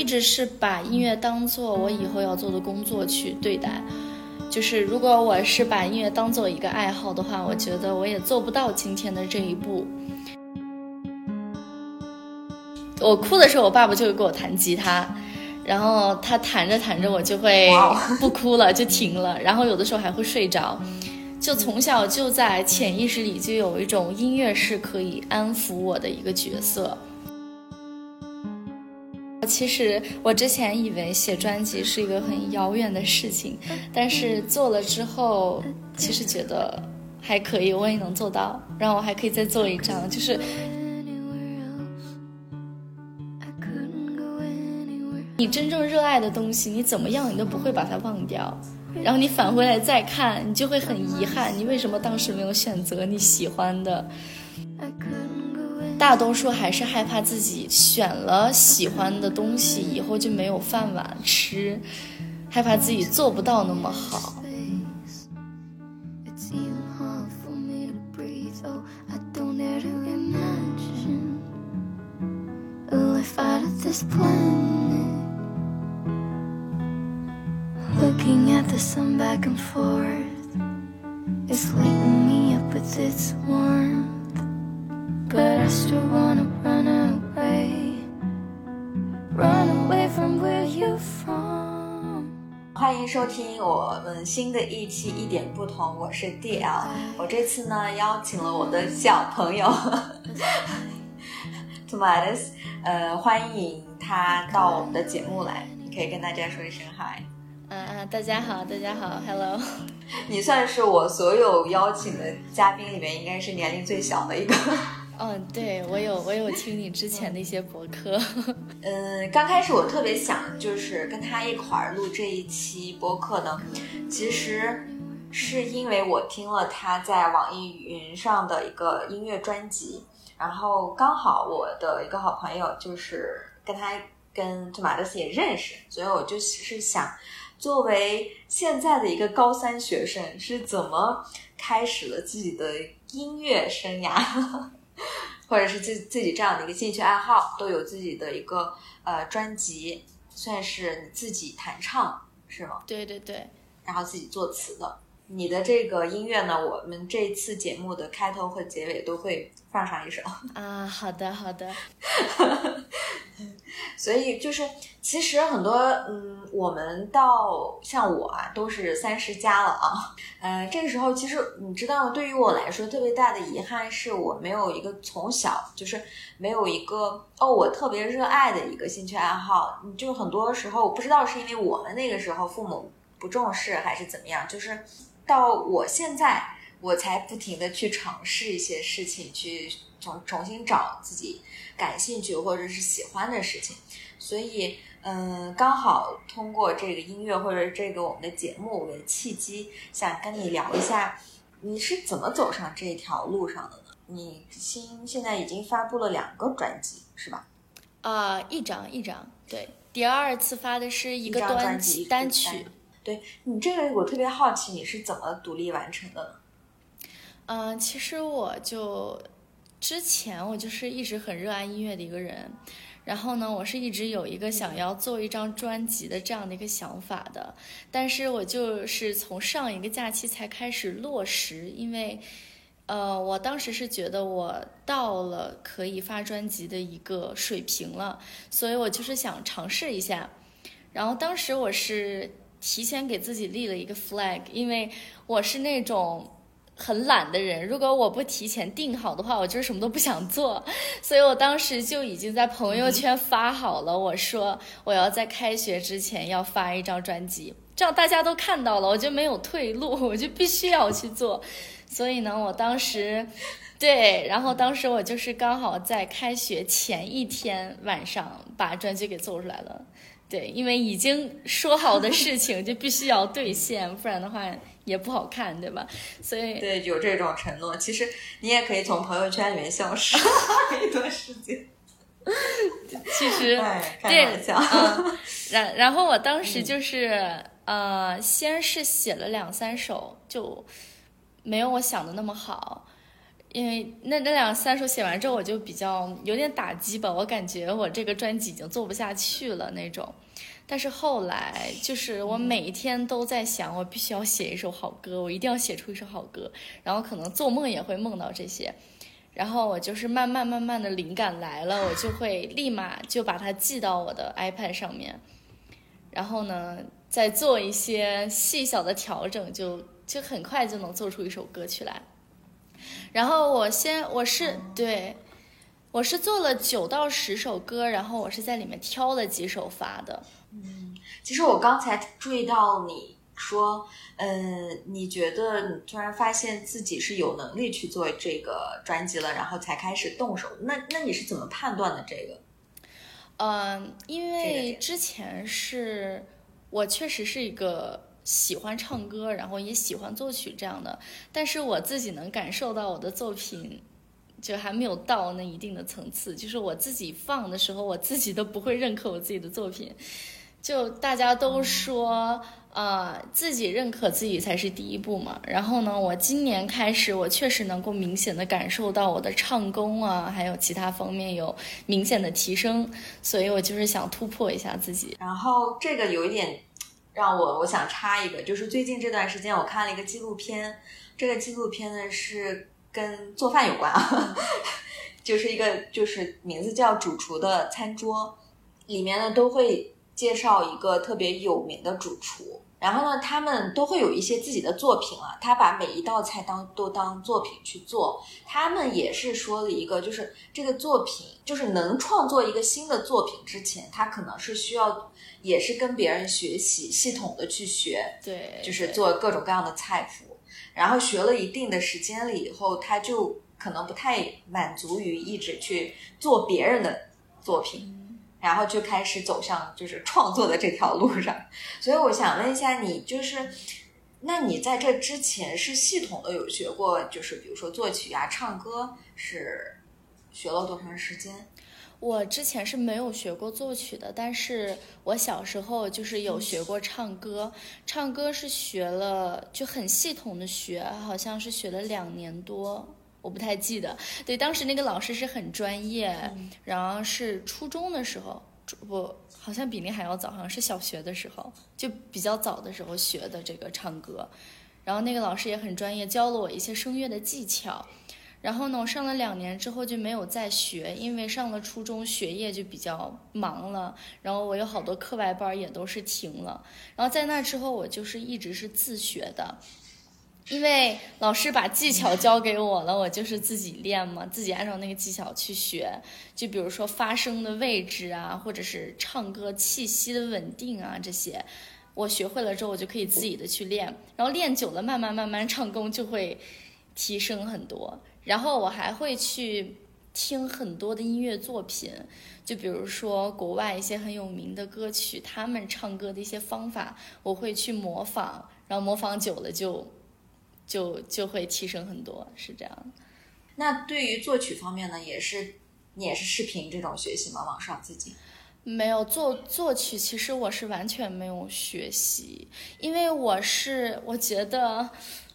一直是把音乐当做我以后要做的工作去对待。就是如果我是把音乐当做一个爱好的话，我觉得我也做不到今天的这一步。我哭的时候，我爸爸就会给我弹吉他，然后他弹着弹着，我就会不哭了，就停了。然后有的时候还会睡着，就从小就在潜意识里就有一种音乐是可以安抚我的一个角色。其实我之前以为写专辑是一个很遥远的事情，但是做了之后，其实觉得还可以，我也能做到。然后我还可以再做一张，就是你真正热爱的东西，你怎么样你都不会把它忘掉。然后你返回来再看，你就会很遗憾，你为什么当时没有选择你喜欢的？大多数还是害怕自己选了喜欢的东西以后就没有饭碗吃，害怕自己做不到那么好。But I still wanna run away. Run away from where you're from. 欢迎收听我们新的一期一点不同我是 dl 我这次呢邀请了我的小朋友。Tomatoes 呃欢迎他到我们的节目来。你可以跟大家说一声 hi 嗯嗯大家好大家好 hello 你算是我所有邀请的嘉宾里面应该是年龄最小的一个嗯，对我有我有听你之前的一些博客。嗯，刚开始我特别想就是跟他一块儿录这一期博客呢，其实是因为我听了他在网易云上的一个音乐专辑，然后刚好我的一个好朋友就是跟他跟马德斯也认识，所以我就是想，作为现在的一个高三学生，是怎么开始了自己的音乐生涯。或者是自自己这样的一个兴趣爱好，都有自己的一个呃专辑，算是你自己弹唱是吗？对对对，然后自己作词的。你的这个音乐呢，我们这次节目的开头和结尾都会放上一首 啊。好的好的。所以就是，其实很多，嗯，我们到像我啊，都是三十加了啊，呃，这个时候其实你知道，对于我来说特别大的遗憾是我没有一个从小就是没有一个哦，我特别热爱的一个兴趣爱好。就很多时候，我不知道是因为我们那个时候父母不重视还是怎么样，就是到我现在，我才不停的去尝试一些事情，去重重新找自己。感兴趣或者是喜欢的事情，所以嗯，刚好通过这个音乐或者这个我们的节目为契机，想跟你聊一下，你是怎么走上这条路上的呢？你新现在已经发布了两个专辑，是吧？啊，一张一张，对，第二次发的是一个专辑单曲。对你这个，我特别好奇，你是怎么独立完成的？嗯，其实我就。之前我就是一直很热爱音乐的一个人，然后呢，我是一直有一个想要做一张专辑的这样的一个想法的，但是我就是从上一个假期才开始落实，因为，呃，我当时是觉得我到了可以发专辑的一个水平了，所以我就是想尝试一下，然后当时我是提前给自己立了一个 flag，因为我是那种。很懒的人，如果我不提前定好的话，我就是什么都不想做。所以我当时就已经在朋友圈发好了，我说我要在开学之前要发一张专辑，这样大家都看到了，我就没有退路，我就必须要去做。所以呢，我当时，对，然后当时我就是刚好在开学前一天晚上把专辑给做出来了。对，因为已经说好的事情就必须要兑现，不然的话。也不好看，对吧？所以对有这种承诺，其实你也可以从朋友圈里面消失 一段时间。其实对，嗯，然然后我当时就是呃，先是写了两三首，就没有我想的那么好。因为那那两三首写完之后，我就比较有点打击吧，我感觉我这个专辑已经做不下去了那种。但是后来，就是我每一天都在想，我必须要写一首好歌，我一定要写出一首好歌。然后可能做梦也会梦到这些，然后我就是慢慢慢慢的灵感来了，我就会立马就把它记到我的 iPad 上面，然后呢，再做一些细小的调整，就就很快就能做出一首歌曲来。然后我先我是对，我是做了九到十首歌，然后我是在里面挑了几首发的。嗯，其实我刚才注意到你说，嗯，你觉得你突然发现自己是有能力去做这个专辑了，然后才开始动手。那那你是怎么判断的这个？嗯，因为之前是我确实是一个喜欢唱歌，然后也喜欢作曲这样的，但是我自己能感受到我的作品就还没有到那一定的层次，就是我自己放的时候，我自己都不会认可我自己的作品。就大家都说，呃，自己认可自己才是第一步嘛。然后呢，我今年开始，我确实能够明显的感受到我的唱功啊，还有其他方面有明显的提升，所以我就是想突破一下自己。然后这个有一点让我我想插一个，就是最近这段时间我看了一个纪录片，这个纪录片呢是跟做饭有关啊，就是一个就是名字叫《主厨的餐桌》，里面呢都会。介绍一个特别有名的主厨，然后呢，他们都会有一些自己的作品啊，他把每一道菜当都当作品去做。他们也是说了一个，就是这个作品，就是能创作一个新的作品之前，他可能是需要，也是跟别人学习，系统的去学，对，就是做各种各样的菜谱。然后学了一定的时间了以后，他就可能不太满足于一直去做别人的作品。然后就开始走向就是创作的这条路上，所以我想问一下你，就是，那你在这之前是系统的有学过，就是比如说作曲呀、唱歌，是学了多长时间？我之前是没有学过作曲的，但是我小时候就是有学过唱歌，唱歌是学了就很系统的学，好像是学了两年多。我不太记得，对，当时那个老师是很专业，然后是初中的时候，不，好像比那还要早，好像是小学的时候，就比较早的时候学的这个唱歌，然后那个老师也很专业，教了我一些声乐的技巧，然后呢，我上了两年之后就没有再学，因为上了初中学业就比较忙了，然后我有好多课外班也都是停了，然后在那之后我就是一直是自学的。因为老师把技巧教给我了，我就是自己练嘛，自己按照那个技巧去学。就比如说发声的位置啊，或者是唱歌气息的稳定啊，这些我学会了之后，我就可以自己的去练。然后练久了，慢慢慢慢唱功就会提升很多。然后我还会去听很多的音乐作品，就比如说国外一些很有名的歌曲，他们唱歌的一些方法，我会去模仿。然后模仿久了就。就就会提升很多，是这样。那对于作曲方面呢，也是你也是视频这种学习吗？网上自己没有作作曲，其实我是完全没有学习，因为我是我觉得，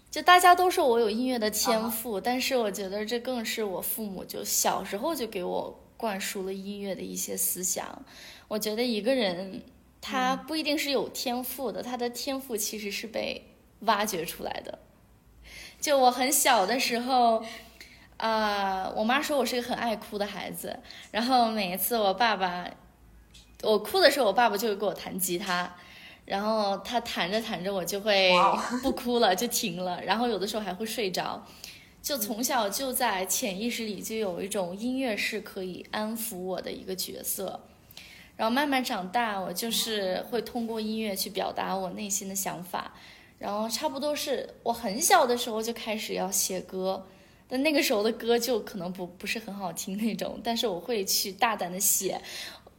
就大家都说我有音乐的天赋，但是我觉得这更是我父母就小时候就给我灌输了音乐的一些思想。我觉得一个人他不一定是有天赋的，他的天赋其实是被挖掘出来的。就我很小的时候，啊，我妈说我是个很爱哭的孩子。然后每一次我爸爸，我哭的时候，我爸爸就会给我弹吉他，然后他弹着弹着，我就会不哭了，就停了。然后有的时候还会睡着。就从小就在潜意识里就有一种音乐是可以安抚我的一个角色。然后慢慢长大，我就是会通过音乐去表达我内心的想法。然后差不多是我很小的时候就开始要写歌，但那个时候的歌就可能不不是很好听那种，但是我会去大胆的写，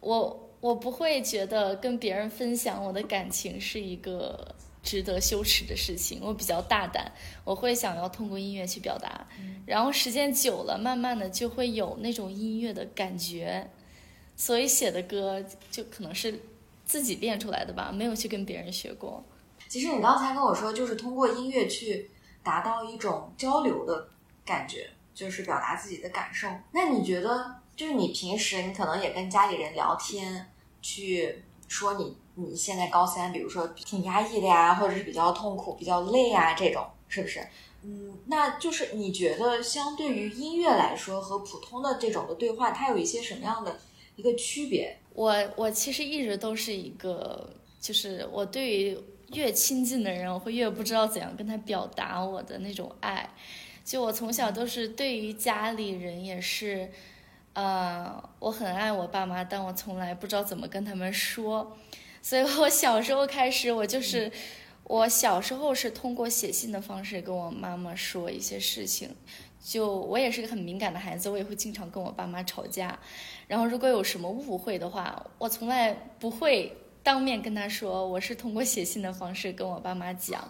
我我不会觉得跟别人分享我的感情是一个值得羞耻的事情，我比较大胆，我会想要通过音乐去表达，然后时间久了，慢慢的就会有那种音乐的感觉，所以写的歌就可能是自己练出来的吧，没有去跟别人学过。其实你刚才跟我说，就是通过音乐去达到一种交流的感觉，就是表达自己的感受。那你觉得，就是你平时你可能也跟家里人聊天，去说你你现在高三，比如说挺压抑的呀，或者是比较痛苦、比较累啊，这种是不是？嗯，那就是你觉得相对于音乐来说，和普通的这种的对话，它有一些什么样的一个区别？我我其实一直都是一个，就是我对于越亲近的人，我会越不知道怎样跟他表达我的那种爱。就我从小都是对于家里人也是，呃，我很爱我爸妈，但我从来不知道怎么跟他们说。所以我小时候开始，我就是我小时候是通过写信的方式跟我妈妈说一些事情。就我也是个很敏感的孩子，我也会经常跟我爸妈吵架。然后如果有什么误会的话，我从来不会当面跟他说，我是通过写信的方式跟我爸妈讲。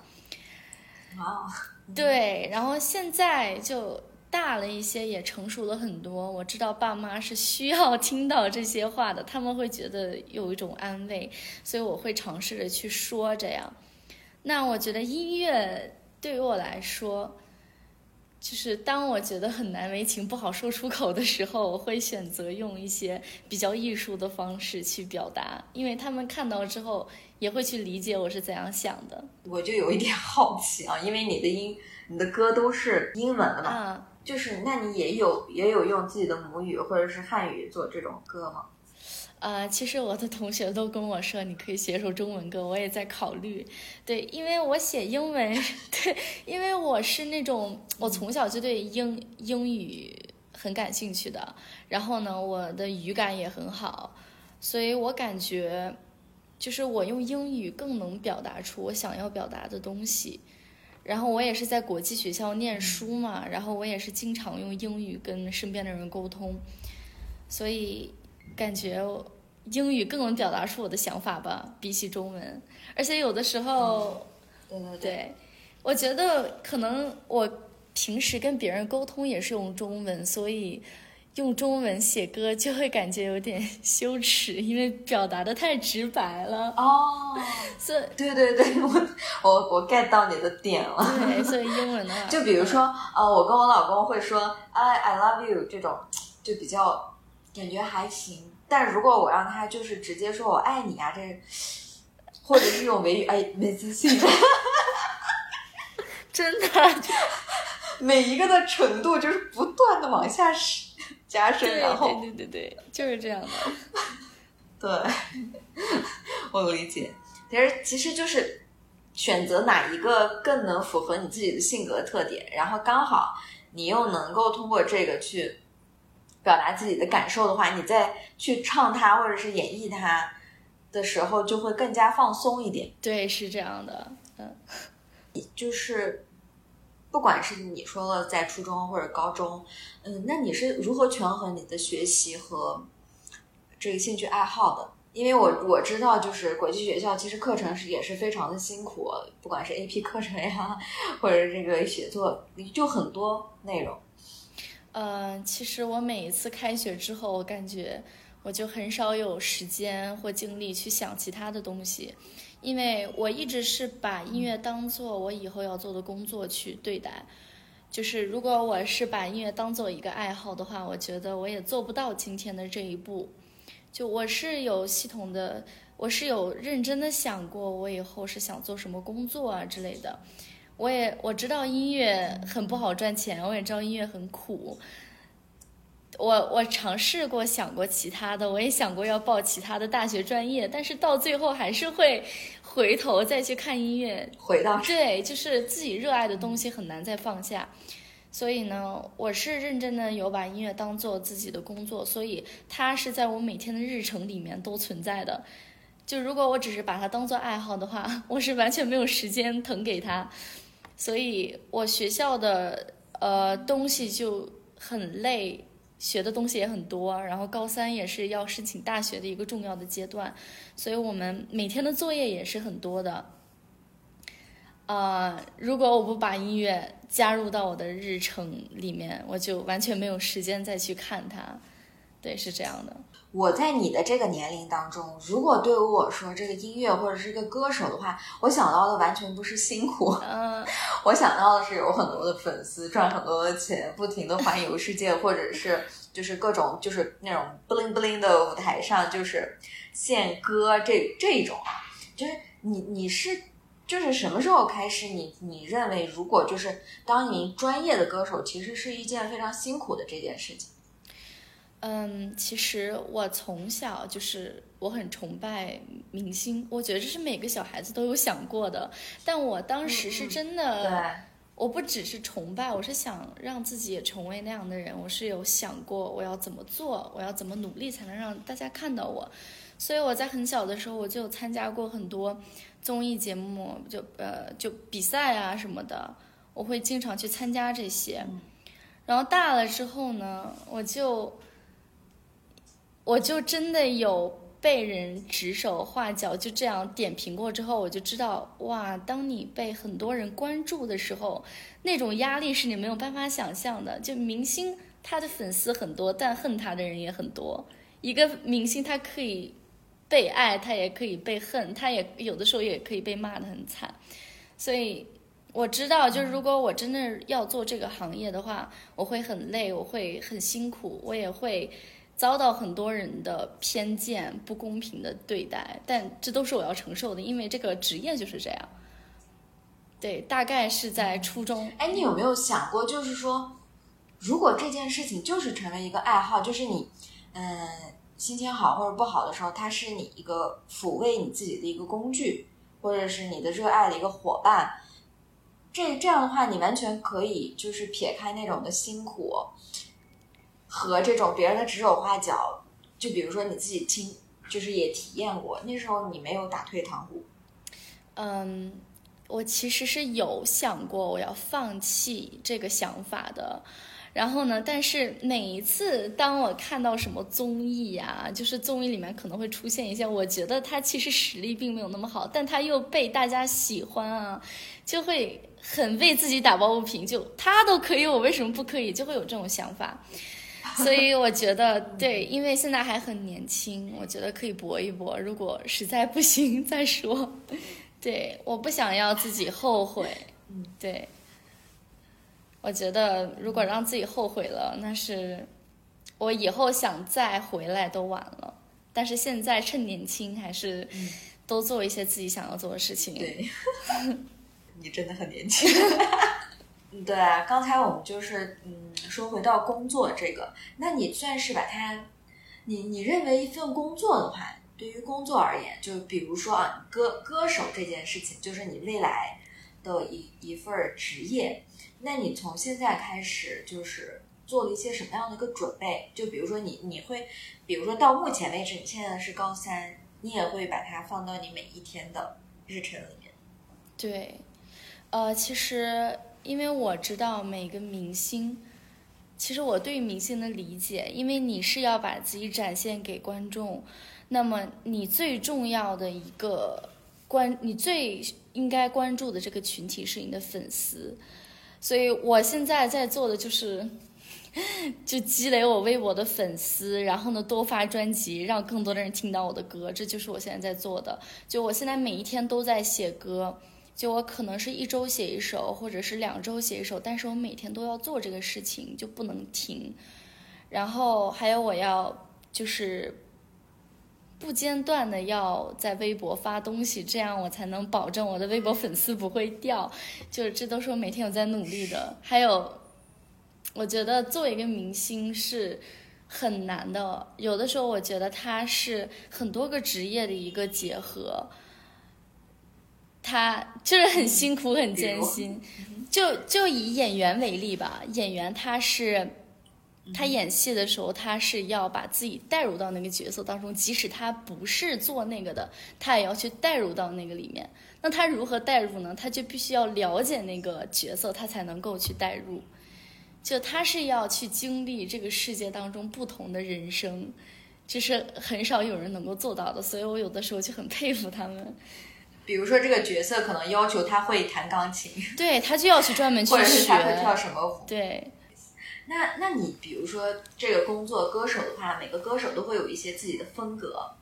啊，对，然后现在就大了一些，也成熟了很多。我知道爸妈是需要听到这些话的，他们会觉得有一种安慰，所以我会尝试着去说这样。那我觉得音乐对于我来说。就是当我觉得很难为情、不好说出口的时候，我会选择用一些比较艺术的方式去表达，因为他们看到之后也会去理解我是怎样想的。我就有一点 好奇啊，因为你的音、你的歌都是英文的嘛，嗯，就是那你也有也有用自己的母语或者是汉语做这种歌吗？呃，其实我的同学都跟我说，你可以写首中文歌，我也在考虑。对，因为我写英文，对，因为我是那种我从小就对英英语很感兴趣的，然后呢，我的语感也很好，所以我感觉就是我用英语更能表达出我想要表达的东西。然后我也是在国际学校念书嘛，然后我也是经常用英语跟身边的人沟通，所以。感觉英语更能表达出我的想法吧，比起中文。而且有的时候，对对对，我觉得可能我平时跟别人沟通也是用中文，所以用中文写歌就会感觉有点羞耻，因为表达的太直白了。哦，所以对对对，我我我 get 到你的点了。对，所以英文的话，就比如说，呃，我跟我老公会说 I I love you 这种，就比较。感觉还行，但如果我让他就是直接说我爱你啊，这或者是用维语，哎，没自信，真的，每一个的程度就是不断的往下加深，然后对对对对，就是这样的。对，我理解。其实其实就是选择哪一个更能符合你自己的性格特点，然后刚好你又能够通过这个去。表达自己的感受的话，你再去唱它或者是演绎它的时候，就会更加放松一点。对，是这样的。嗯，就是不管是你说了在初中或者高中，嗯，那你是如何权衡你的学习和这个兴趣爱好的？因为我我知道，就是国际学校其实课程是也是非常的辛苦，不管是 AP 课程呀，或者这个写作，就很多内容。呃，其实我每一次开学之后，我感觉我就很少有时间或精力去想其他的东西，因为我一直是把音乐当做我以后要做的工作去对待。就是如果我是把音乐当做一个爱好的话，我觉得我也做不到今天的这一步。就我是有系统的，我是有认真的想过，我以后是想做什么工作啊之类的。我也我知道音乐很不好赚钱，我也知道音乐很苦。我我尝试过想过其他的，我也想过要报其他的大学专业，但是到最后还是会 回头再去看音乐。回到对，就是自己热爱的东西很难再放下。所以呢，我是认真的有把音乐当做自己的工作，所以它是在我每天的日程里面都存在的。就如果我只是把它当做爱好的话，我是完全没有时间腾给他。所以我学校的呃东西就很累，学的东西也很多，然后高三也是要申请大学的一个重要的阶段，所以我们每天的作业也是很多的。啊，如果我不把音乐加入到我的日程里面，我就完全没有时间再去看它。对，是这样的。我在你的这个年龄当中，如果对于我说这个音乐或者是一个歌手的话，我想到的完全不是辛苦，嗯，我想到的是有很多的粉丝赚很多的钱，不停的环游世界，或者是就是各种就是那种 bling bling 的舞台上就是献歌这这种啊，就是你你是就是什么时候开始你你认为如果就是当一名专业的歌手，其实是一件非常辛苦的这件事情。嗯，其实我从小就是我很崇拜明星，我觉得这是每个小孩子都有想过的。但我当时是真的，对，我不只是崇拜，我是想让自己也成为那样的人。我是有想过我要怎么做，我要怎么努力才能让大家看到我。所以我在很小的时候我就参加过很多综艺节目，就呃就比赛啊什么的，我会经常去参加这些。然后大了之后呢，我就。我就真的有被人指手画脚，就这样点评过之后，我就知道哇，当你被很多人关注的时候，那种压力是你没有办法想象的。就明星他的粉丝很多，但恨他的人也很多。一个明星他可以被爱，他也可以被恨，他也有的时候也可以被骂得很惨。所以我知道，就是如果我真的要做这个行业的话，我会很累，我会很辛苦，我也会。遭到很多人的偏见、不公平的对待，但这都是我要承受的，因为这个职业就是这样。对，大概是在初中。哎，你有没有想过，就是说，如果这件事情就是成为一个爱好，就是你，嗯，心情好或者不好的时候，它是你一个抚慰你自己的一个工具，或者是你的热爱的一个伙伴。这这样的话，你完全可以就是撇开那种的辛苦。和这种别人的指手画脚，就比如说你自己亲，就是也体验过，那时候你没有打退堂鼓。嗯，我其实是有想过我要放弃这个想法的。然后呢，但是每一次当我看到什么综艺呀，就是综艺里面可能会出现一些，我觉得他其实实力并没有那么好，但他又被大家喜欢啊，就会很为自己打抱不平。就他都可以，我为什么不可以？就会有这种想法。所以我觉得对，因为现在还很年轻，我觉得可以搏一搏。如果实在不行再说。对，我不想要自己后悔。嗯，对。我觉得如果让自己后悔了，那是我以后想再回来都晚了。但是现在趁年轻，还是多做一些自己想要做的事情。对，你真的很年轻。对啊，刚才我们就是嗯，说回到工作这个，那你算是把它，你你认为一份工作的话，对于工作而言，就比如说啊，歌歌手这件事情，就是你未来的一一份职业，那你从现在开始就是做了一些什么样的一个准备？就比如说你你会，比如说到目前为止，你现在是高三，你也会把它放到你每一天的日程里面？对，呃，其实。因为我知道每个明星，其实我对明星的理解，因为你是要把自己展现给观众，那么你最重要的一个关，你最应该关注的这个群体是你的粉丝，所以我现在在做的就是，就积累我微博的粉丝，然后呢多发专辑，让更多的人听到我的歌，这就是我现在在做的。就我现在每一天都在写歌。就我可能是一周写一首，或者是两周写一首，但是我每天都要做这个事情，就不能停。然后还有我要就是不间断的要在微博发东西，这样我才能保证我的微博粉丝不会掉。就是这都是我每天有在努力的。还有，我觉得做一个明星是很难的，有的时候我觉得它是很多个职业的一个结合。他就是很辛苦、很艰辛，就就以演员为例吧。演员他是，他演戏的时候，他是要把自己带入到那个角色当中，即使他不是做那个的，他也要去带入到那个里面。那他如何带入呢？他就必须要了解那个角色，他才能够去带入。就他是要去经历这个世界当中不同的人生，这是很少有人能够做到的。所以我有的时候就很佩服他们。比如说这个角色可能要求他会弹钢琴，对他就要去专门去学，或者是他会跳什么舞。对，那那你比如说这个工作歌手的话，每个歌手都会有一些自己的风格，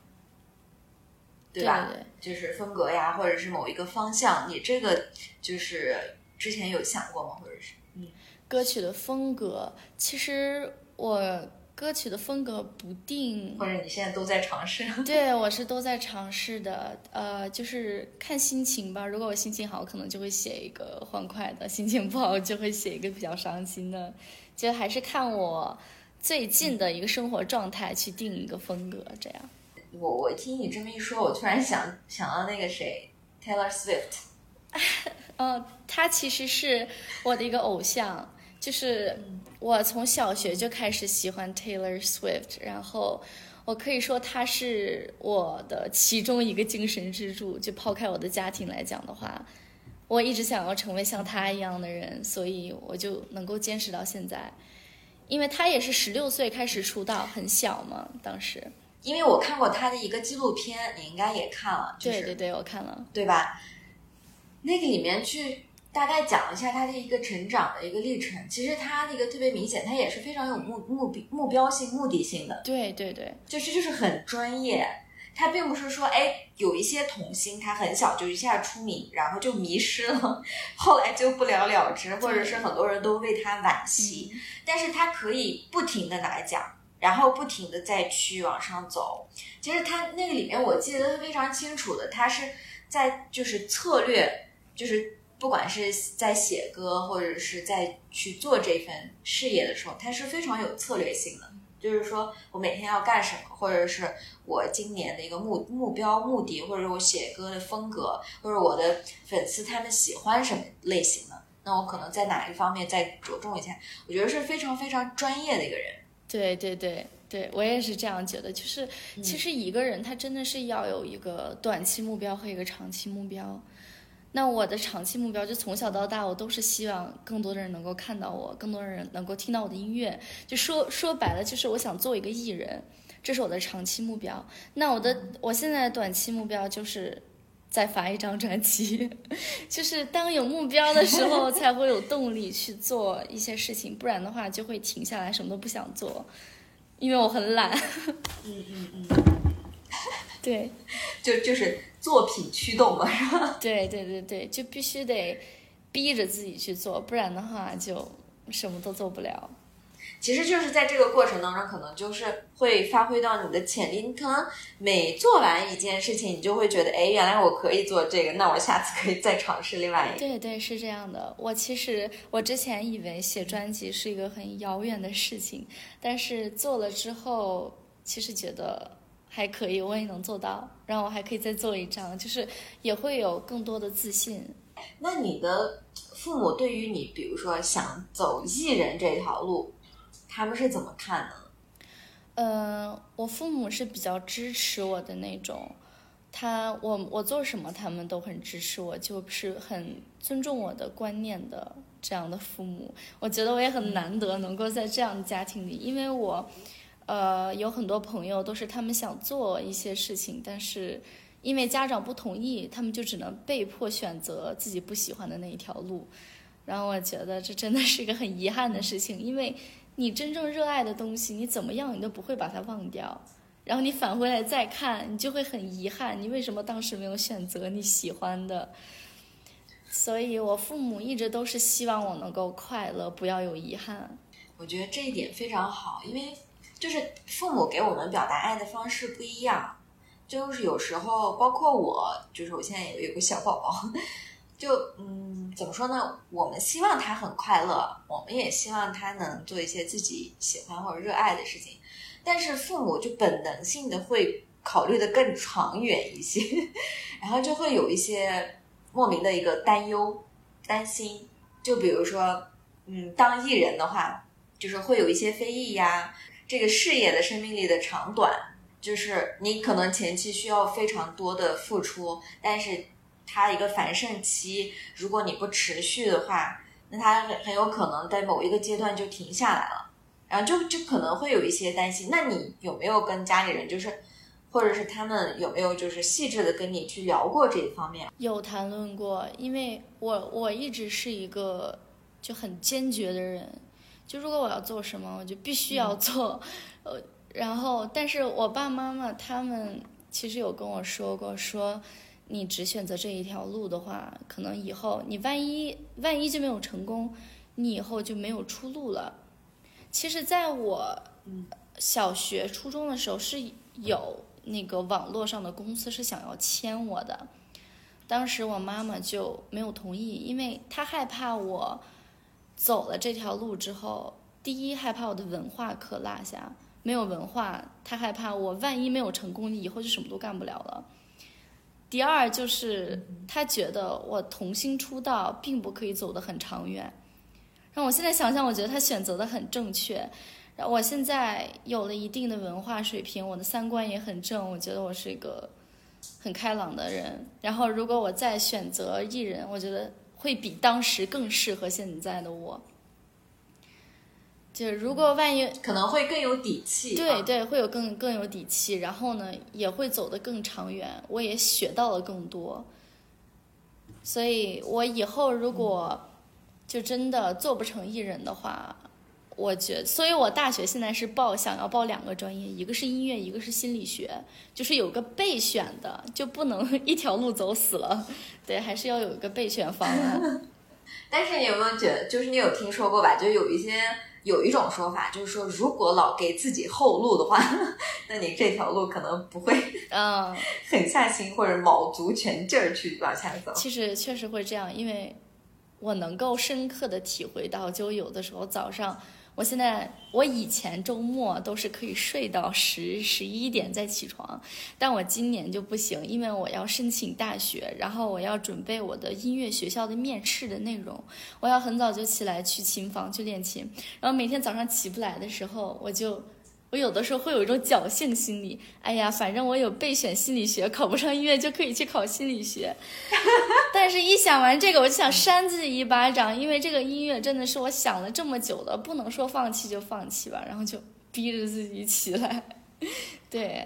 对吧？对就是风格呀，或者是某一个方向，你这个就是之前有想过吗？或者是嗯歌曲的风格，其实我歌曲的风格不定，或者你现在都在尝试？对我是都在尝试的，呃，就是看心情吧。如果我心情好，可能就会写一个欢快的；心情不好，就会写一个比较伤心的。就还是看我最近的一个生活状态去定一个风格，这样。我我听你这么一说，我突然想想到那个谁，Taylor Swift。呃，他其实是我的一个偶像，就是我从小学就开始喜欢 Taylor Swift，然后我可以说他是我的其中一个精神支柱。就抛开我的家庭来讲的话，我一直想要成为像他一样的人，所以我就能够坚持到现在。因为他也是十六岁开始出道，很小嘛，当时。因为我看过他的一个纪录片，你应该也看了，就是、对对对，我看了。对吧？那个里面去大概讲一下他的一个成长的一个历程。其实他那个特别明显，他也是非常有目目目标性、目的性的，对对对，就是就是很专业。他并不是说，哎，有一些童星，他很小就一下出名，然后就迷失了，后来就不了了之，或者是很多人都为他惋惜。嗯但是他可以不停的拿奖，然后不停的再去往上走。其实他那个里面我记得非常清楚的，他是在就是策略，就是不管是在写歌或者是在去做这份事业的时候，他是非常有策略性的。就是说我每天要干什么，或者是我今年的一个目目标、目的，或者我写歌的风格，或者我的粉丝他们喜欢什么类型的，那我可能在哪一方面再着重一下。我觉得是非常非常专业的一个人。对对对对，我也是这样觉得。就是嗯其实一个人他真的是要有一个短期目标和一个长期目标。那我的长期目标就从小到大，我都是希望更多的人能够看到我，更多的人能够听到我的音乐。就说说白了，就是我想做一个艺人，这是我的长期目标。那我的我现在的短期目标就是再发一张专辑，就是当有目标的时候，才会有动力去做一些事情，不然的话就会停下来，什么都不想做，因为我很懒。嗯 嗯嗯，对 就就是作品驱动嘛，是吧？对对对对，就必须得逼着自己去做，不然的话就什么都做不了。其实就是在这个过程当中，可能就是会发挥到你的潜力。你可能每做完一件事情，你就会觉得，哎，原来我可以做这个，那我下次可以再尝试另外一个。对对，是这样的。我其实我之前以为写专辑是一个很遥远的事情，但是做了之后，其实觉得还可以，我也能做到。然后我还可以再做一张，就是也会有更多的自信。那你的父母对于你，比如说想走艺人这条路，他们是怎么看的？呃，我父母是比较支持我的那种，他我我做什么他们都很支持我，就是很尊重我的观念的这样的父母。我觉得我也很难得能够在这样的家庭里，因为我呃有很多朋友都是他们想做一些事情，但是因为家长不同意，他们就只能被迫选择自己不喜欢的那一条路。然后我觉得这真的是一个很遗憾的事情，因为你真正热爱的东西，你怎么样你都不会把它忘掉。然后你返回来再看，你就会很遗憾，你为什么当时没有选择你喜欢的？所以我父母一直都是希望我能够快乐，不要有遗憾。我觉得这一点非常好，因为就是父母给我们表达爱的方式不一样。就是有时候，包括我，就是我现在也有个小宝宝，就嗯，怎么说呢？我们希望他很快乐，我们也希望他能做一些自己喜欢或者热爱的事情。但是父母就本能性的会考虑的更长远一些，然后就会有一些莫名的一个担忧、担心。就比如说，嗯，当艺人的话，就是会有一些非议呀，这个事业的生命力的长短。就是你可能前期需要非常多的付出，但是它一个繁盛期，如果你不持续的话，那它很很有可能在某一个阶段就停下来了，然后就就可能会有一些担心。那你有没有跟家里人，就是或者是他们有没有就是细致的跟你去聊过这一方面？有谈论过，因为我我一直是一个就很坚决的人，就如果我要做什么，我就必须要做。呃，然后，但是我爸妈妈他们其实有跟我说过，说你只选择这一条路的话，可能以后你万一万一就没有成功，你以后就没有出路了。其实，在我小学、初中的时候是有那个网络上的公司是想要签我的，当时我妈妈就没有同意，因为她害怕我走了这条路之后，第一害怕我的文化课落下，没有文化，他害怕我万一没有成功，以后就什么都干不了了。第二就是他觉得我童星出道并不可以走得很长远，让我现在想想，我觉得他选择的很正确。然后我现在有了一定的文化水平，我的三观也很正，我觉得我是一个很开朗的人。然后如果我再选择艺人，我觉得会比当时更适合现在的我。就如果万一可能会更有底气，对对，会有更更有底气，然后呢也会走得更长远，我也学到了更多。所以我以后如果就真的做不成艺人的话，我觉，所以我大学现在是报想要报两个专业，一个是音乐，一个是心理学，就是有个备选的，就不能 一条路走死了，对，还是要有一个备选方案。但是你有没有觉得，就是你有听说过吧？就有一些有一种说法，就是说，如果老给自己后路的话，那你这条路可能不会嗯，狠下心或者卯足全劲儿去往下走。其实确实会这样，因为我能够深刻的体会到，就有的时候早上。我现在，我以前周末都是可以睡到十十一点再起床，但我今年就不行，因为我要申请大学，然后我要准备我的音乐学校的面试的内容，我要很早就起来去琴房去练琴，然后每天早上起不来的时候，我就。我有的时候会有一种侥幸心理，哎呀，反正我有备选心理学，考不上音乐就可以去考心理学。但是，一想完这个，我就想扇自己一巴掌，因为这个音乐真的是我想了这么久的，不能说放弃就放弃吧。然后就逼着自己起来。对，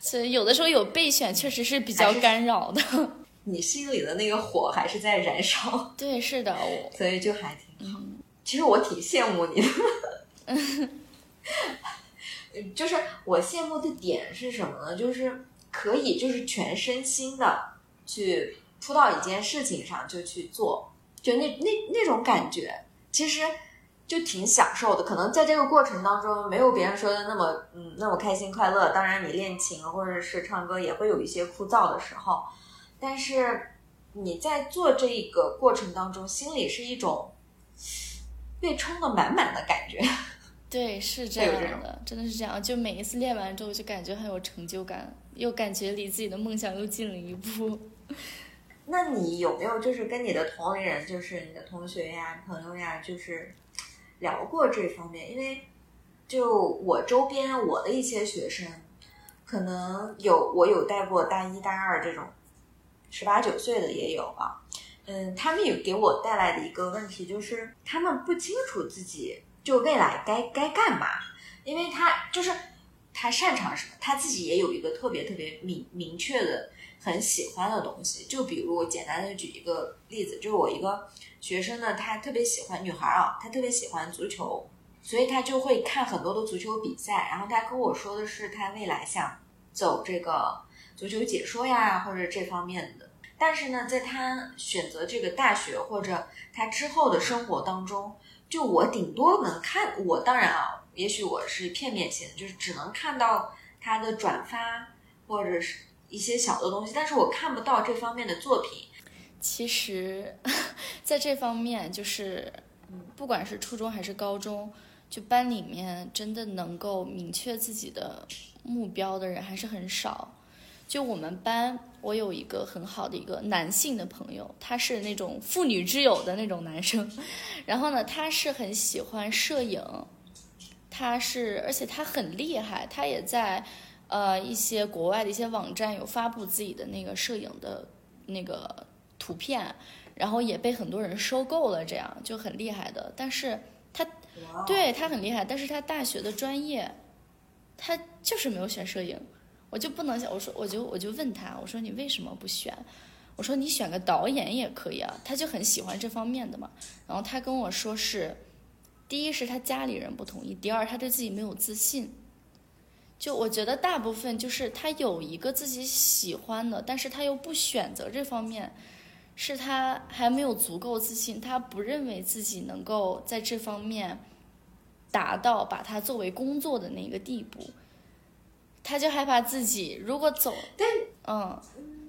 所以有的时候有备选确实是比较干扰的。你心里的那个火还是在燃烧。对，是的，我所以就还挺好。其实我挺羡慕你的。就是我羡慕的点是什么呢？就是可以就是全身心的去扑到一件事情上就去做，就那那那种感觉，其实就挺享受的。可能在这个过程当中，没有别人说的那么嗯那么开心快乐。当然，你练琴或者是唱歌也会有一些枯燥的时候，但是你在做这个过程当中，心里是一种被充的满满的感觉。对，是这样的，真的是这样。就每一次练完之后，就感觉很有成就感，又感觉离自己的梦想又近了一步。那你有没有就是跟你的同龄人，就是你的同学呀、朋友呀，就是聊过这方面？因为就我周边我的一些学生，可能有我有带过大一、大二这种十八九岁的也有啊。嗯，他们也给我带来的一个问题就是，他们不清楚自己。就未来该该干嘛？因为他就是他擅长什么，他自己也有一个特别特别明明确的很喜欢的东西。就比如我简单的举一个例子，就是我一个学生呢，他特别喜欢女孩啊，他特别喜欢足球，所以他就会看很多的足球比赛。然后他跟我说的是，他未来想走这个足球解说呀，或者这方面的。但是呢，在他选择这个大学或者他之后的生活当中。就我顶多能看，我当然啊，也许我是片面性，就是只能看到他的转发或者是一些小的东西，但是我看不到这方面的作品。其实，在这方面，就是不管是初中还是高中，就班里面真的能够明确自己的目标的人还是很少。就我们班，我有一个很好的一个男性的朋友，他是那种妇女之友的那种男生，然后呢，他是很喜欢摄影，他是，而且他很厉害，他也在呃一些国外的一些网站有发布自己的那个摄影的那个图片，然后也被很多人收购了，这样就很厉害的。但是他对他很厉害，但是他大学的专业，他就是没有选摄影。我就不能想，我说我就我就问他，我说你为什么不选？我说你选个导演也可以啊，他就很喜欢这方面的嘛。然后他跟我说是，第一是他家里人不同意，第二他对自己没有自信。就我觉得大部分就是他有一个自己喜欢的，但是他又不选择这方面，是他还没有足够自信，他不认为自己能够在这方面达到把它作为工作的那个地步，他就害怕自己如果走，但嗯，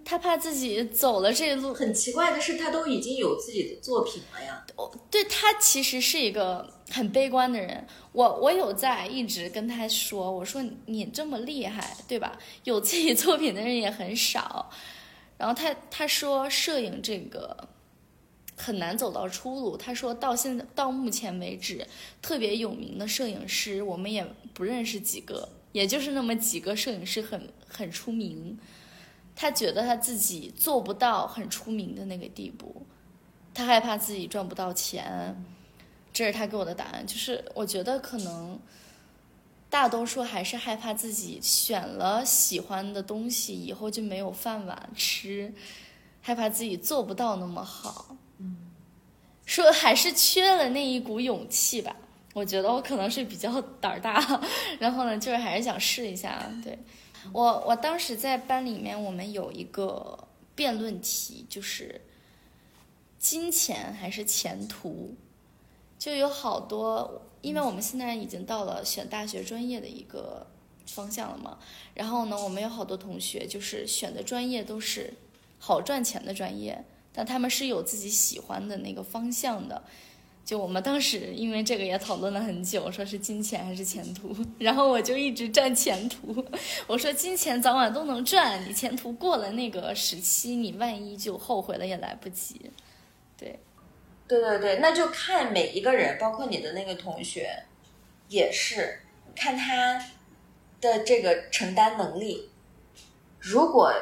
他怕自己走了这路，很奇怪的是，他都已经有自己的作品了呀。对他其实是一个很悲观的人。我我有在一直跟他说，我说你这么厉害，对吧？有自己作品的人也很少。然后他他说摄影这个很难走到出路。他说到现在到目前为止，特别有名的摄影师我们也不认识几个，也就是那么几个摄影师很很出名。他觉得他自己做不到很出名的那个地步，他害怕自己赚不到钱。这是他给我的答案，就是我觉得可能大多数还是害怕自己选了喜欢的东西以后就没有饭碗吃，害怕自己做不到那么好。嗯，说还是缺了那一股勇气吧。我觉得我可能是比较胆儿大，然后呢，就是还是想试一下。对我，我当时在班里面，我们有一个辩论题，就是金钱还是前途。就有好多，因为我们现在已经到了选大学专业的一个方向了嘛。然后呢，我们有好多同学就是选的专业都是好赚钱的专业，但他们是有自己喜欢的那个方向的。就我们当时因为这个也讨论了很久，说是金钱还是前途。然后我就一直占前途，我说金钱早晚都能赚，你前途过了那个时期，你万一就后悔了也来不及。对。对对对，那就看每一个人，包括你的那个同学，也是看他的这个承担能力。如果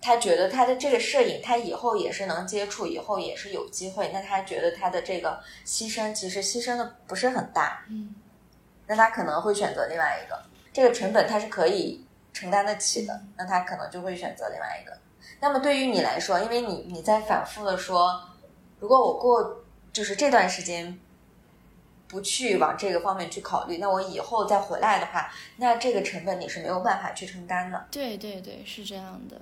他觉得他的这个摄影，他以后也是能接触，以后也是有机会，那他觉得他的这个牺牲其实牺牲的不是很大，嗯，那他可能会选择另外一个，这个成本他是可以承担得起的，那他可能就会选择另外一个。那么对于你来说，因为你你在反复的说。如果我过就是这段时间不去往这个方面去考虑，那我以后再回来的话，那这个成本你是没有办法去承担的。对对对，是这样的。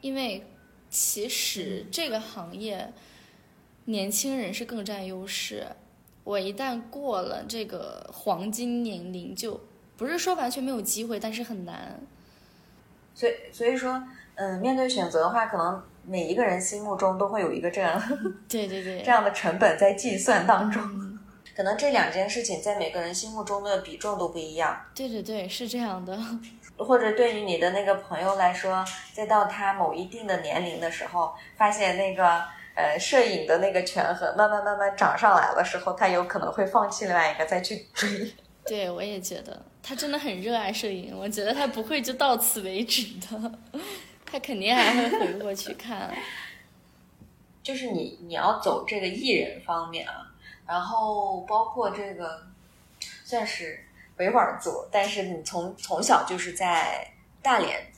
因为其实这个行业年轻人是更占优势。我一旦过了这个黄金年龄，就不是说完全没有机会，但是很难。所以所以说，嗯，面对选择的话，可能。每一个人心目中都会有一个这样，对对对，这样的成本在计算当中，可能这两件事情在每个人心目中的比重都不一样。对对对，是这样的。或者对于你的那个朋友来说，再到他某一定的年龄的时候，发现那个呃摄影的那个权衡慢慢慢慢涨上来的时候，他有可能会放弃另外一个再去追。对，我也觉得他真的很热爱摄影，我觉得他不会就到此为止的。他肯定还会回过去看，就是你你要走这个艺人方面啊，然后包括这个算是维吾尔族，但是你从从小就是在大连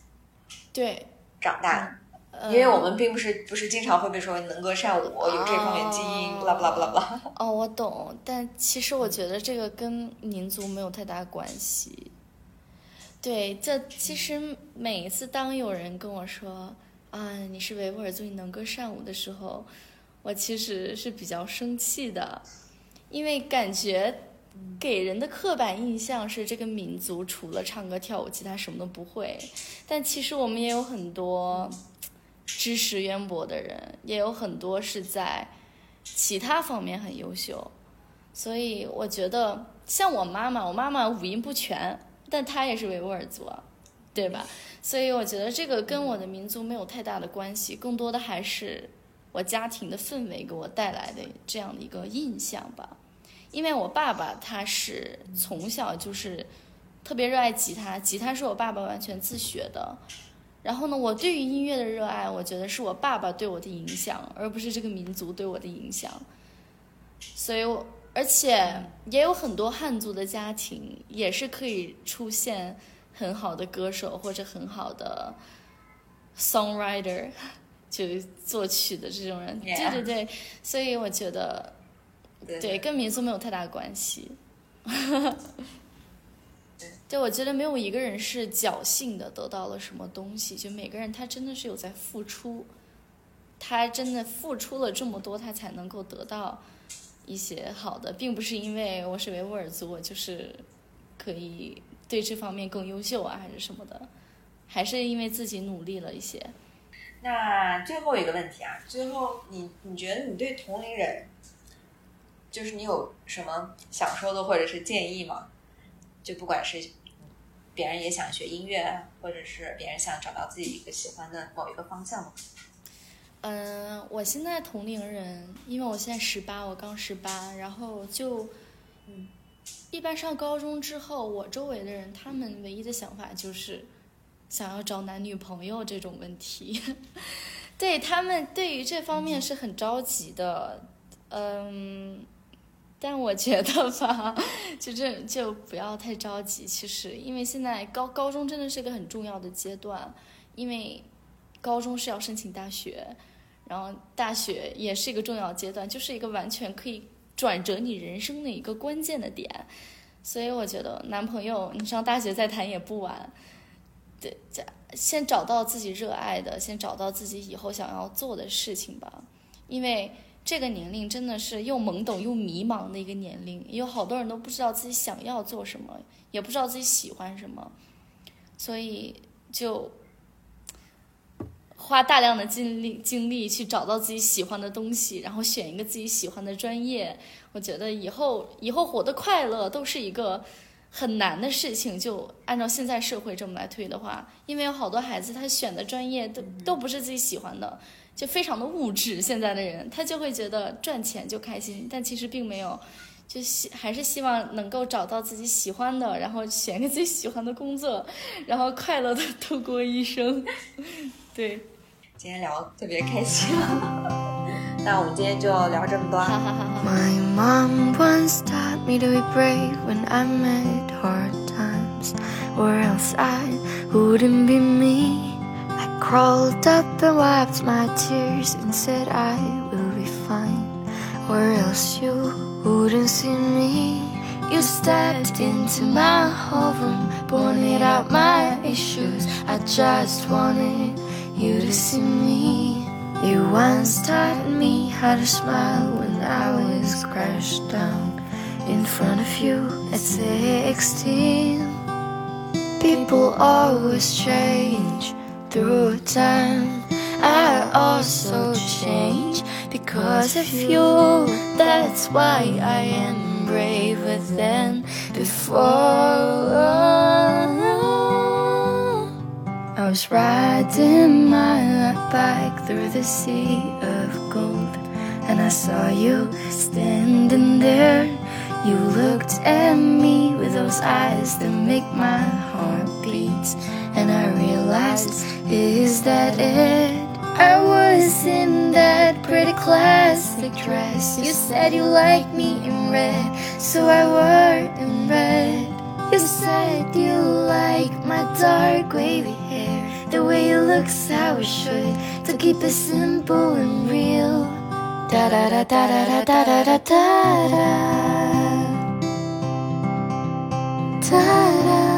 对长大，因为我们并不是不是经常会被说能歌善舞，有这方面基因，啦不啦不啦不啦。哦，我懂，但其实我觉得这个跟民族没有太大关系。对，这其实每一次当有人跟我说啊，你是维吾尔族，你能歌善舞的时候，我其实是比较生气的，因为感觉给人的刻板印象是这个民族除了唱歌跳舞，其他什么都不会。但其实我们也有很多知识渊博的人，也有很多是在其他方面很优秀，所以我觉得像我妈妈，我妈妈五音不全。但她也是维吾尔族，对吧？所以我觉得这个跟我的民族没有太大的关系，更多的还是我家庭的氛围给我带来的这样的一个印象吧。因为我爸爸他是从小就是特别热爱吉他，吉他是我爸爸完全自学的。然后呢，我对于音乐的热爱，我觉得是我爸爸对我的影响，而不是这个民族对我的影响。所以。我。而且也有很多汉族的家庭，也是可以出现很好的歌手或者很好的 songwriter，就作曲的这种人。对对对，所以我觉得对，跟民宿没有太大关系。对，我觉得没有一个人是侥幸的得到了什么东西，就每个人他真的是有在付出，他真的付出了这么多，他才能够得到一些好的，并不是因为我是维吾尔族，我就是可以对这方面更优秀啊，还是什么的，还是因为自己努力了一些。那最后一个问题啊，最后你你觉得你对同龄人，就是你有什么想说的或者是建议吗？就不管是别人也想学音乐，或者是别人想找到自己一个喜欢的某一个方向吗？嗯，我现在同龄人，因为我现在十八，我刚十八，然后就，嗯，一般上高中之后，我周围的人他们唯一的想法就是想要找男女朋友这种问题，对他们对于这方面是很着急的，嗯，但我觉得吧，就这就不要太着急，其实因为现在高高中真的是个很重要的阶段，因为高中是要申请大学。然后大学也是一个重要阶段，就是一个完全可以转折你人生的一个关键的点，所以我觉得男朋友你上大学再谈也不晚，对，先找到自己热爱的，先找到自己以后想要做的事情吧，因为这个年龄真的是又懵懂又迷茫的一个年龄，有好多人都不知道自己想要做什么，也不知道自己喜欢什么，所以就。花大量的精力精力去找到自己喜欢的东西，然后选一个自己喜欢的专业。我觉得以后以后活得快乐都是一个很难的事情。就按照现在社会这么来推的话，因为有好多孩子他选的专业都都不是自己喜欢的，就非常的物质。现在的人他就会觉得赚钱就开心，但其实并没有，就希还是希望能够找到自己喜欢的，然后选个自己喜欢的工作，然后快乐的度过一生。对，今天聊特别开心，那我们今天就聊这么多。好好好好。My mom once taught me to be brave when I met hard times, or else I wouldn't be me. Crawled up and wiped my tears and said I will be fine, or else you wouldn't see me. You stepped into my whole room, pointed out my issues. I just wanted you to see me. You once taught me how to smile when I was crashed down in front of you at 16. People always change through time. I also change because of you. That's why I am braver than before. I was riding my bike through the sea of gold, and I saw you standing there. You looked at me with those eyes that make my heart beat, and I realized, is that it? I was in that pretty classic dress. You said you liked me in red, so I wore in red. You said you like my dark wavy hair, the way it look's how it should, to keep it simple and real. Da da da da da da da da da da. Da da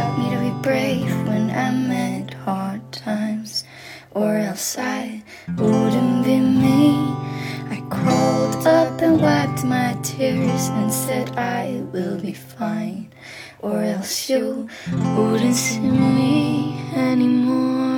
brave when I met hard times, or else I wouldn't be me. I crawled up and wiped my tears and said I will be fine, or else you wouldn't see me anymore.